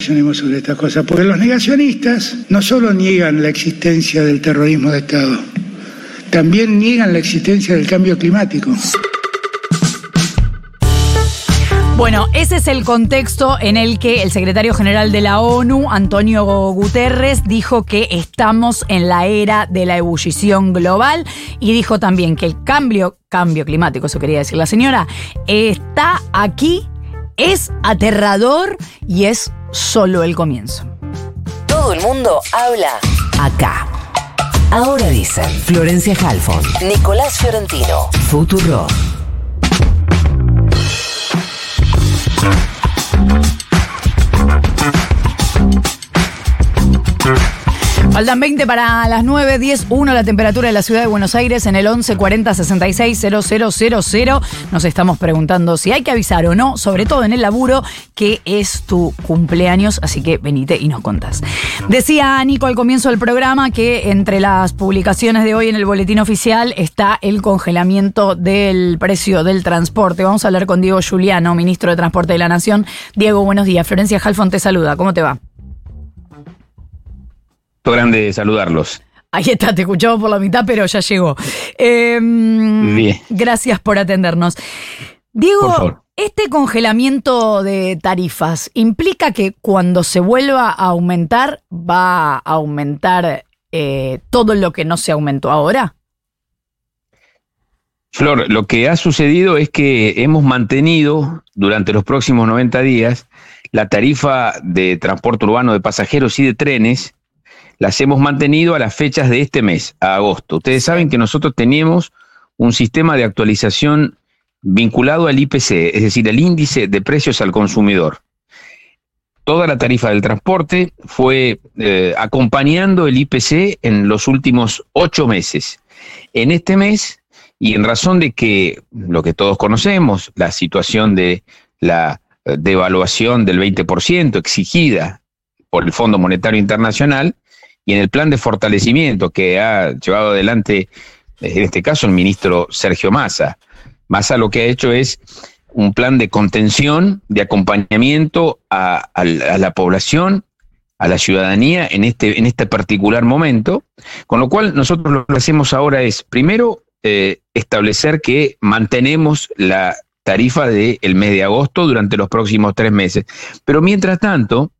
sobre estas cosas, porque los negacionistas no solo niegan la existencia del terrorismo de Estado, también niegan la existencia del cambio climático. Bueno, ese es el contexto en el que el secretario general de la ONU, Antonio Guterres, dijo que estamos en la era de la ebullición global y dijo también que el cambio, cambio climático, eso quería decir la señora, está aquí, es aterrador y es solo el comienzo. Todo el mundo habla acá. Ahora dicen Florencia Halfon, Nicolás Fiorentino, Futuro. Faltan 20 para las 9, 10, 1 la temperatura de la ciudad de Buenos Aires en el 11 40 66 000. Nos estamos preguntando si hay que avisar o no, sobre todo en el laburo, que es tu cumpleaños, así que venite y nos contás. Decía Nico al comienzo del programa que entre las publicaciones de hoy en el boletín oficial está el congelamiento del precio del transporte. Vamos a hablar con Diego Juliano, ministro de Transporte de la Nación. Diego, buenos días. Florencia Halfon te saluda. ¿Cómo te va? Grande saludarlos. Ahí está, te escuchamos por la mitad, pero ya llegó. Em, Bien. Gracias por atendernos. Diego, este congelamiento de tarifas implica que cuando se vuelva a aumentar, va a aumentar eh, todo lo que no se aumentó ahora. Flor, lo que ha sucedido es que hemos mantenido durante los próximos 90 días la tarifa de transporte urbano de pasajeros y de trenes las hemos mantenido a las fechas de este mes, a agosto. Ustedes saben que nosotros teníamos un sistema de actualización vinculado al IPC, es decir, el índice de precios al consumidor. Toda la tarifa del transporte fue eh, acompañando el IPC en los últimos ocho meses. En este mes, y en razón de que lo que todos conocemos, la situación de la eh, devaluación del 20% exigida por el Fondo Monetario Internacional, y en el plan de fortalecimiento que ha llevado adelante, en este caso, el ministro Sergio Massa. Massa lo que ha hecho es un plan de contención, de acompañamiento a, la población, a la ciudadanía en este, en este particular momento, con lo cual nosotros lo que hacemos ahora es, primero, eh, establecer que mantenemos la tarifa del mes de agosto durante los próximos tres meses. Pero mientras tanto,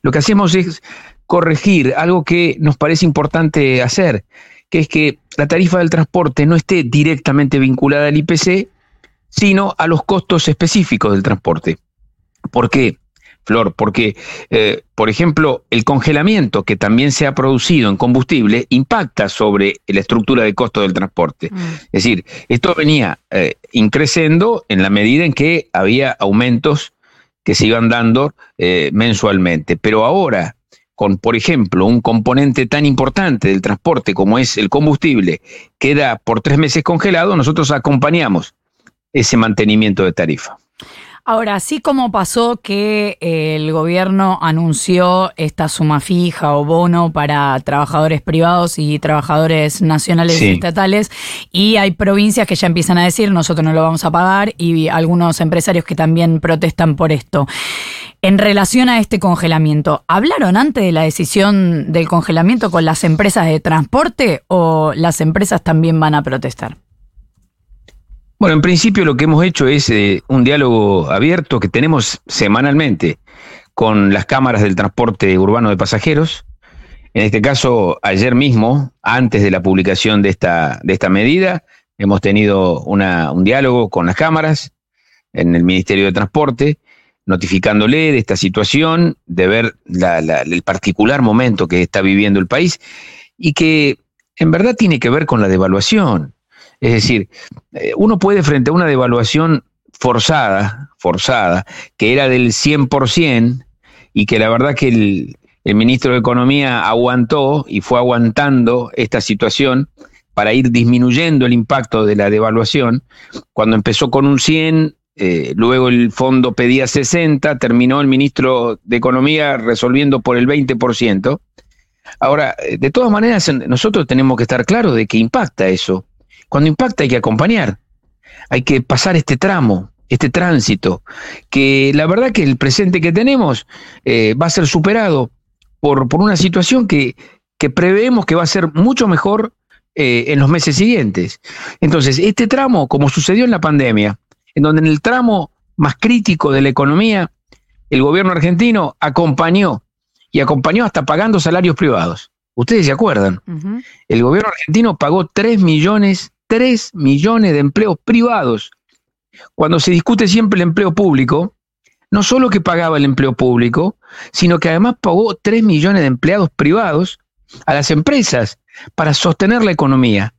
lo que hacemos es corregir algo que nos parece importante hacer, que es que la tarifa del transporte no esté directamente vinculada al IPC, sino a los costos específicos del transporte. ¿Por qué? Flor, porque, eh, por ejemplo, el congelamiento que también se ha producido en combustible impacta sobre la estructura de costo del transporte. Mm. Es decir, esto venía eh, increciendo en la medida en que había aumentos que se iban dando eh, mensualmente. Pero ahora, con, por ejemplo, un componente tan importante del transporte como es el combustible, queda por tres meses congelado, nosotros acompañamos ese mantenimiento de tarifa. Ahora, así como pasó que eh, el gobierno anunció esta suma fija o bono para trabajadores privados y trabajadores nacionales y estatales, y hay provincias que ya empiezan a decir nosotros no lo vamos a pagar, y algunos empresarios que también protestan por esto. En relación a este congelamiento, ¿hablaron antes de la decisión del congelamiento con las empresas de transporte o las empresas también van a protestar? Bueno, en principio lo que hemos hecho es eh, un diálogo abierto que tenemos semanalmente con las cámaras del transporte urbano de pasajeros. En este caso, ayer mismo, antes de la publicación de esta, de esta medida, hemos tenido un diálogo con las cámaras en el Ministerio de Transporte, notificándole de esta situación, de ver el particular momento que está viviendo el país y que en verdad tiene que ver con la devaluación. Es decir, eh, uno puede frente a una devaluación forzada, forzada, que era del 100% y que la verdad que el, ministro de Economía aguantó y fue aguantando esta situación para ir disminuyendo el impacto de la devaluación. Cuando empezó con un 100, eh, luego el fondo pedía 60, terminó el ministro de Economía resolviendo por el 20%. Ahora, eh, de todas maneras, nosotros tenemos que estar claros de que impacta eso. Cuando impacta hay que acompañar, hay que pasar este tramo. este tránsito, que la verdad que el presente que tenemos eh, va a ser superado por, por una situación que, que preveemos que va a ser mucho mejor eh, en los meses siguientes. Entonces, este tramo, como sucedió en la pandemia, en donde en el tramo más crítico de la economía, el gobierno argentino acompañó y acompañó hasta pagando salarios privados. Ustedes se acuerdan, el gobierno argentino pagó 3 millones, 3 millones de empleos privados. Cuando se discute siempre el empleo público, no solo que pagaba el empleo público, sino que además pagó 3 millones de empleados privados a las empresas para sostener la economía.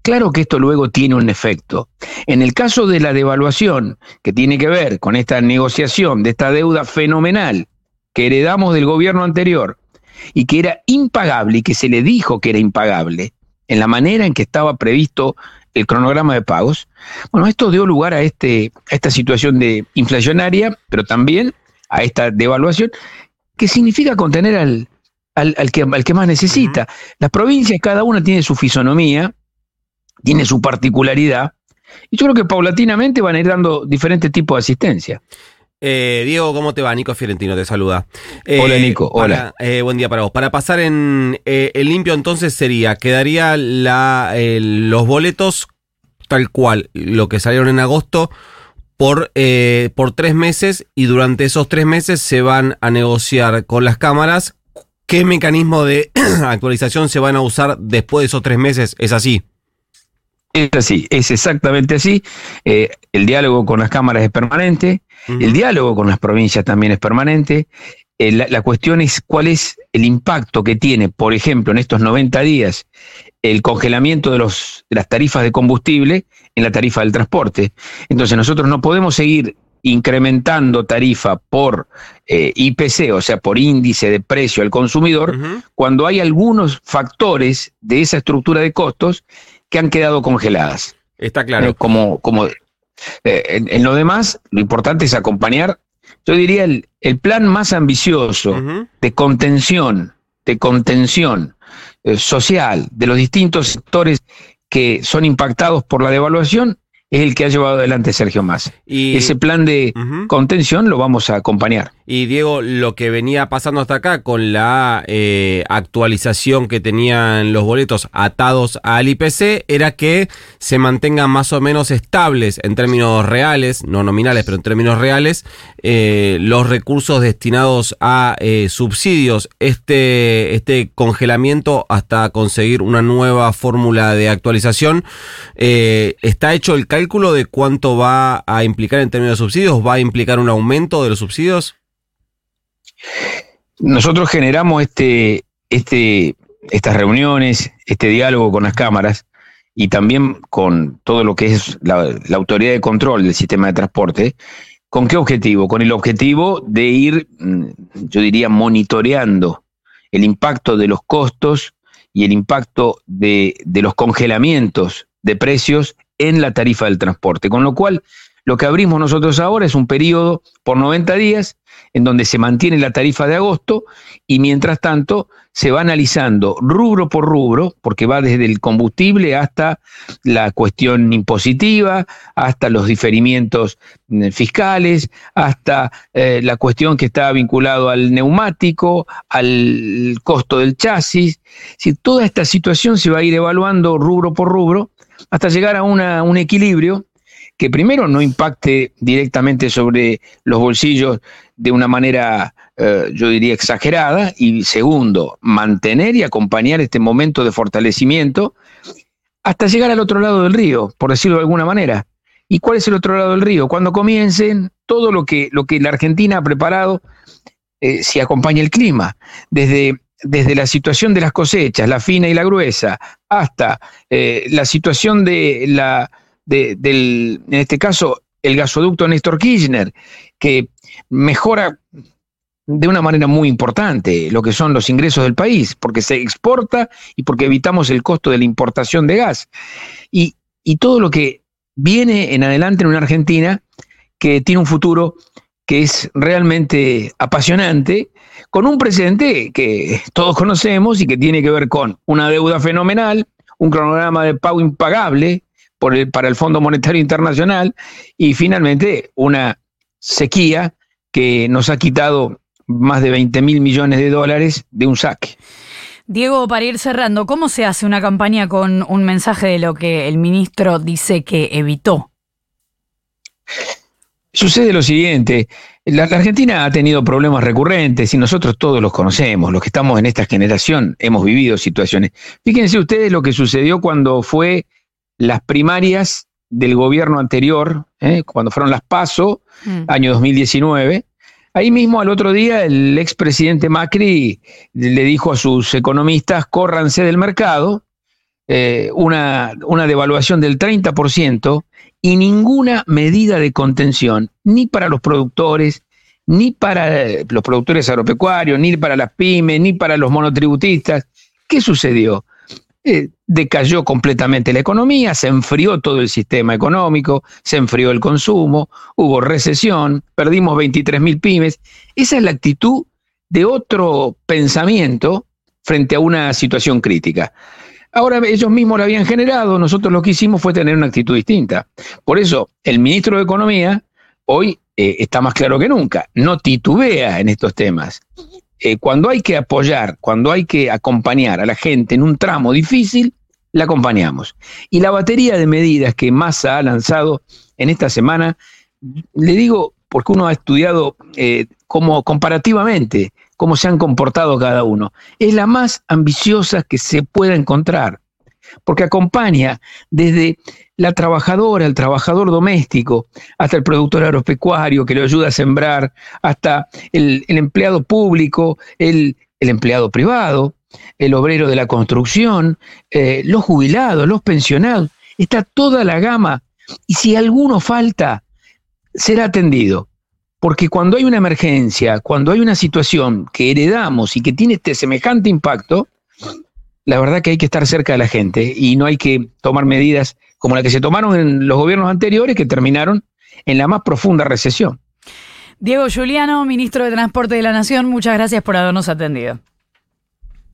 Claro que esto luego tiene un efecto. En el caso de la devaluación, que tiene que ver con esta negociación de esta deuda fenomenal que heredamos del gobierno anterior y que era impagable y que se le dijo que era impagable en la manera en que estaba previsto el cronograma de pagos, bueno, esto dio lugar a, este, a esta situación de inflacionaria, pero también a esta devaluación, que significa contener al, al, que, al que más necesita. Las provincias, cada una tiene su fisonomía, tiene su particularidad, y yo creo que paulatinamente van a ir dando diferentes tipos de asistencia. Eh, Diego, ¿cómo te va? Nico Fiorentino te saluda. hola eh, Nico, hola. Eh, buen día para vos. Para pasar en el limpio entonces sería, quedaría la, los boletos tal cual, lo que salieron en agosto, por, por tres meses y durante esos tres meses se van a negociar con las cámaras qué mecanismo de actualización se van a usar después de esos tres meses. ¿Es así? Es así, es exactamente así. Eh, el diálogo con las cámaras es permanente, el diálogo con las provincias también es permanente. Eh, la, cuestión es cuál es el impacto que tiene, por ejemplo, en estos 90 días, el congelamiento de, los, de las tarifas de combustible en la tarifa del transporte. Entonces nosotros no podemos seguir incrementando tarifa por eh, IPC, o sea, por índice de precio al consumidor, cuando hay algunos factores de esa estructura de costos que han quedado congeladas. Está claro. Eh, como, como eh, en, lo demás, lo importante es acompañar, yo diría, el, el plan más ambicioso de contención, de contención social de los distintos sectores que son impactados por la devaluación es el que ha llevado adelante Sergio Massa. Y, Ese plan de contención lo vamos a acompañar. Y Diego, lo que venía pasando hasta acá con la eh, actualización que tenían los boletos atados al IPC era que se mantengan más o menos estables en términos reales, no nominales, pero en términos reales, eh, los recursos destinados a eh, subsidios. Este, este congelamiento hasta conseguir una nueva fórmula de actualización, ¿está hecho el cálculo de cuánto va a implicar en términos de subsidios? ¿Va a implicar un aumento de los subsidios? Nosotros generamos este, este, estas reuniones, este diálogo con las cámaras y también con todo lo que es la, autoridad de control del sistema de transporte. ¿Con qué objetivo? Con el objetivo de ir, mm, yo diría, monitoreando el impacto de los costos y el impacto de, de los congelamientos de precios en la tarifa del transporte. Con lo cual, lo que abrimos nosotros ahora es un periodo por 90 días en donde se mantiene la tarifa de agosto y mientras tanto se va analizando rubro por rubro, porque va desde el combustible hasta la cuestión impositiva, hasta los diferimientos mm, fiscales, hasta eh, la cuestión que está vinculado al neumático, al costo del chasis. Si toda esta situación se va a ir evaluando rubro por rubro hasta llegar a un equilibrio que primero no impacte directamente sobre los bolsillos de una manera, eh, yo diría, exagerada, y segundo, mantener y acompañar este momento de fortalecimiento hasta llegar al otro lado del río, por decirlo de alguna manera. ¿Y cuál es el otro lado del río? Cuando comiencen todo lo que, lo que la Argentina ha preparado, eh, si acompaña el clima, desde desde la situación de las cosechas, la fina y la gruesa, hasta eh, la situación de la, del, en este caso, el gasoducto Néstor Kirchner, que mejora de una manera muy importante lo que son los ingresos del país, porque se exporta y porque evitamos el costo de la importación de gas. Y todo lo que viene en adelante en una Argentina que tiene un futuro que es realmente apasionante, con un presidente que todos conocemos y que tiene que ver con una deuda fenomenal, un cronograma de pago impagable, por el, para el Fondo Monetario Internacional y finalmente una sequía que nos ha quitado más de 20 mil millones de dólares de un saque. Diego, para ir cerrando, ¿cómo se hace una campaña con un mensaje de lo que el ministro dice que evitó? Sucede lo siguiente, la, Argentina ha tenido problemas recurrentes y nosotros todos los conocemos, los que estamos en esta generación hemos vivido situaciones. Fíjense ustedes lo que sucedió cuando fue las primarias del gobierno anterior, ¿eh? cuando fueron las PASO, mm. año 2019. Ahí mismo al otro día el expresidente Macri le dijo a sus economistas, córranse del mercado, eh, una, una devaluación del 30%, y ninguna medida de contención, ni para los productores, ni para eh, los productores agropecuarios, ni para las pymes, ni para los monotributistas. ¿Qué sucedió? Eh, decayó completamente la economía, se enfrió todo el sistema económico, se enfrió el consumo, hubo recesión, perdimos 23 mil pymes. Esa es la actitud de otro pensamiento frente a una situación crítica. Ahora ellos mismos la habían generado, nosotros lo que hicimos fue tener una actitud distinta. Por eso, el ministro de Economía hoy eh, está más claro que nunca, no titubea en estos temas. Eh, cuando hay que apoyar, cuando hay que acompañar a la gente en un tramo difícil, la acompañamos. Y la batería de medidas que Massa ha lanzado en esta semana, le digo, porque uno ha estudiado eh, como comparativamente cómo se han comportado cada uno. Es la más ambiciosa que se pueda encontrar, porque acompaña desde la trabajadora, el trabajador doméstico, hasta el productor agropecuario que le ayuda a sembrar, hasta el, empleado público, el, el, empleado privado, el obrero de la construcción, eh, los jubilados, los pensionados. Está toda la gama. Y si alguno falta, será atendido. Porque cuando hay una emergencia, cuando hay una situación que heredamos y que tiene este semejante impacto, la verdad que hay que estar cerca de la gente y no hay que tomar medidas como las que se tomaron en los gobiernos anteriores que terminaron en la más profunda recesión. Diego Juliano, ministro de Transporte de la Nación, muchas gracias por habernos atendido.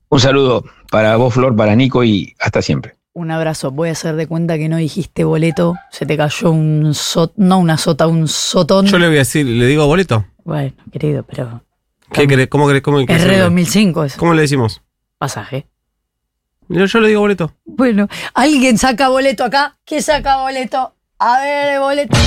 Un saludo para vos, Flor, para Nico y hasta siempre. Un abrazo. Voy a hacer de cuenta que no dijiste boleto. Se te cayó un sot, no una sota, un sotón. Yo le voy a decir, ¿le digo boleto? Bueno, querido, pero. ¿Qué crees? ¿Cómo crees? ¿Cómo, R 2005 eso. ¿Cómo le decimos? Pasaje. Yo, yo le digo boleto. Bueno, ¿alguien saca boleto acá? ¿Quién saca boleto? A ver, boleto.